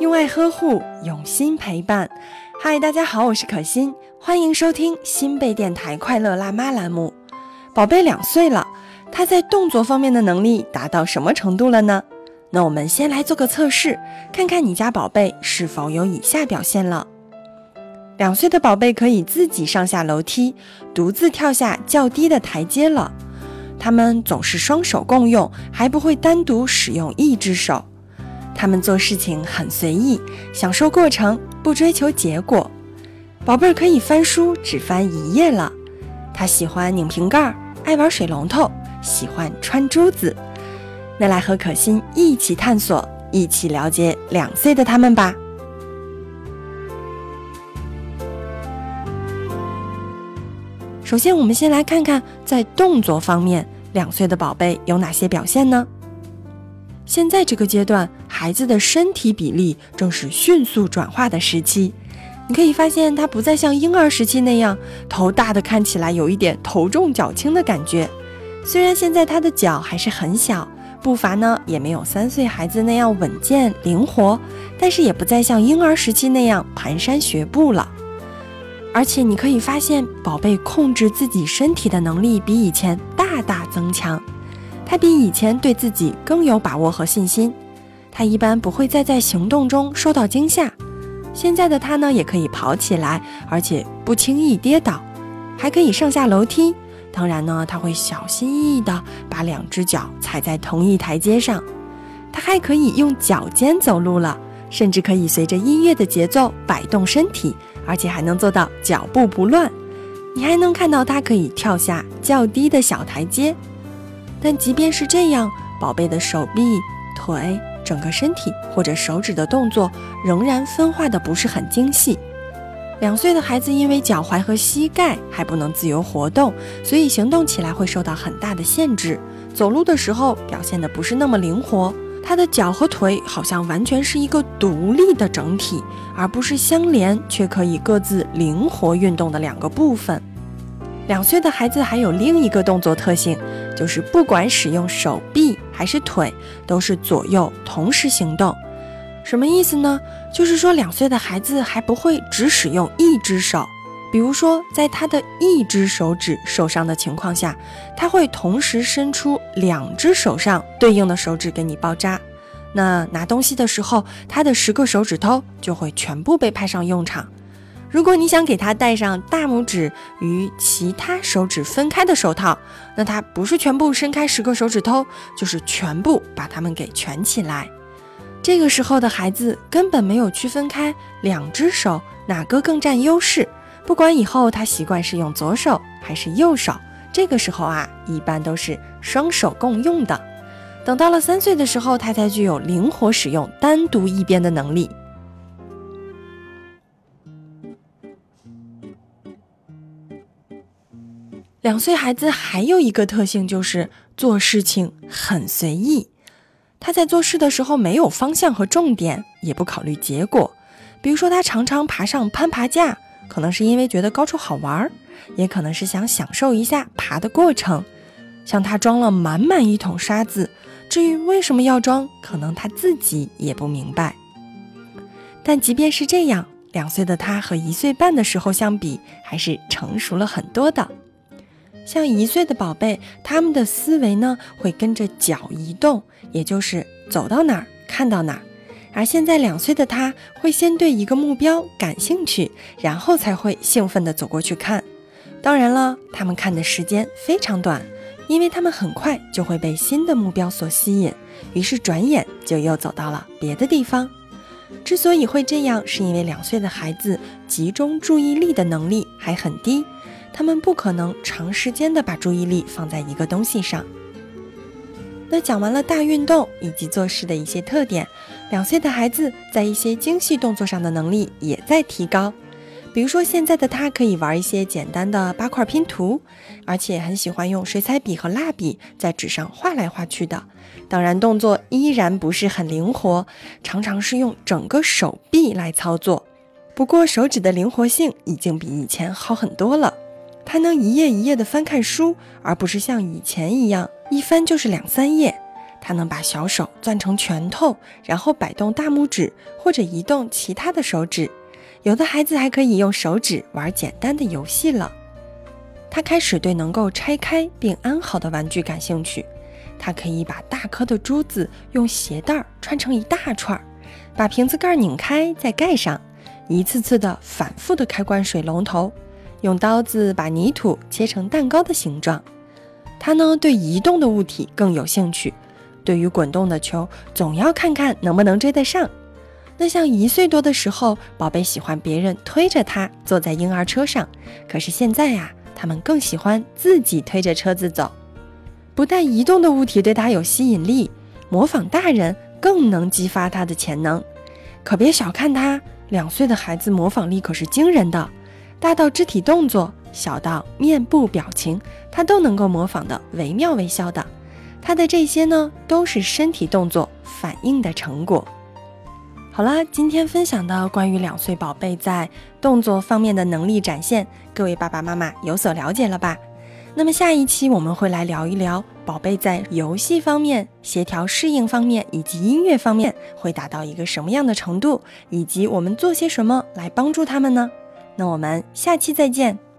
用爱呵护，用心陪伴。嗨，大家好，我是可心，欢迎收听新贝电台快乐辣妈栏目。宝贝两岁了，他在动作方面的能力达到什么程度了呢？那我们先来做个测试，看看你家宝贝是否有以下表现了。两岁的宝贝可以自己上下楼梯，独自跳下较低的台阶了。他们总是双手共用，还不会单独使用一只手。他们做事情很随意，享受过程，不追求结果。宝贝儿可以翻书，只翻一页了。他喜欢拧瓶盖，爱玩水龙头，喜欢穿珠子。那来和可心一起探索，一起了解两岁的他们吧。首先，我们先来看看在动作方面，两岁的宝贝有哪些表现呢？现在这个阶段，孩子的身体比例正是迅速转化的时期。你可以发现，他不再像婴儿时期那样头大的看起来有一点头重脚轻的感觉。虽然现在他的脚还是很小，步伐呢也没有三岁孩子那样稳健灵活，但是也不再像婴儿时期那样蹒跚学步了。而且你可以发现，宝贝控制自己身体的能力比以前大大增强。他比以前对自己更有把握和信心。他一般不会再在行动中受到惊吓。现在的他呢，也可以跑起来，而且不轻易跌倒，还可以上下楼梯。当然呢，他会小心翼翼地把两只脚踩在同一台阶上。他还可以用脚尖走路了，甚至可以随着音乐的节奏摆动身体。而且还能做到脚步不乱，你还能看到它可以跳下较低的小台阶。但即便是这样，宝贝的手臂、腿、整个身体或者手指的动作仍然分化的不是很精细。两岁的孩子因为脚踝和膝盖还不能自由活动，所以行动起来会受到很大的限制。走路的时候表现的不是那么灵活。他的脚和腿好像完全是一个独立的整体，而不是相连却可以各自灵活运动的两个部分。两岁的孩子还有另一个动作特性，就是不管使用手臂还是腿，都是左右同时行动。什么意思呢？就是说两岁的孩子还不会只使用一只手，比如说在他的一只手指受伤的情况下，他会同时伸出两只手上对应的手指给你包扎。那拿东西的时候，他的十个手指头就会全部被派上用场。如果你想给他戴上大拇指与其他手指分开的手套，那他不是全部伸开十个手指头，就是全部把它们给蜷起来。这个时候的孩子根本没有区分开两只手哪个更占优势。不管以后他习惯是用左手还是右手，这个时候啊，一般都是双手共用的。等到了三岁的时候，他才具有灵活使用单独一边的能力。两岁孩子还有一个特性，就是做事情很随意。他在做事的时候没有方向和重点，也不考虑结果。比如说，他常常爬上攀爬架，可能是因为觉得高处好玩，也可能是想享受一下爬的过程。像他装了满满一桶沙子。至于为什么要装，可能他自己也不明白。但即便是这样，两岁的他和一岁半的时候相比，还是成熟了很多的。像一岁的宝贝，他们的思维呢会跟着脚移动，也就是走到哪儿看到哪儿。而现在两岁的他，会先对一个目标感兴趣，然后才会兴奋地走过去看。当然了，他们看的时间非常短。因为他们很快就会被新的目标所吸引，于是转眼就又走到了别的地方。之所以会这样，是因为两岁的孩子集中注意力的能力还很低，他们不可能长时间的把注意力放在一个东西上。那讲完了大运动以及做事的一些特点，两岁的孩子在一些精细动作上的能力也在提高。比如说，现在的他可以玩一些简单的八块拼图，而且很喜欢用水彩笔和蜡笔在纸上画来画去的。当然，动作依然不是很灵活，常常是用整个手臂来操作。不过，手指的灵活性已经比以前好很多了。他能一页一页的翻看书，而不是像以前一样一翻就是两三页。他能把小手攥成拳头，然后摆动大拇指或者移动其他的手指。有的孩子还可以用手指玩简单的游戏了。他开始对能够拆开并安好的玩具感兴趣。他可以把大颗的珠子用鞋带穿成一大串，把瓶子盖拧开再盖上，一次次的反复的开关水龙头，用刀子把泥土切成蛋糕的形状。他呢对移动的物体更有兴趣，对于滚动的球总要看看能不能追得上。那像一岁多的时候，宝贝喜欢别人推着他坐在婴儿车上，可是现在呀，他们更喜欢自己推着车子走。不但移动的物体对他有吸引力，模仿大人更能激发他的潜能。可别小看他，两岁的孩子模仿力可是惊人的，大到肢体动作，小到面部表情，他都能够模仿的惟妙惟肖的。他的这些呢，都是身体动作反应的成果。好啦，今天分享的关于两岁宝贝在动作方面的能力展现，各位爸爸妈妈有所了解了吧？那么下一期我们会来聊一聊宝贝在游戏方面、协调适应方面以及音乐方面会达到一个什么样的程度，以及我们做些什么来帮助他们呢？那我们下期再见。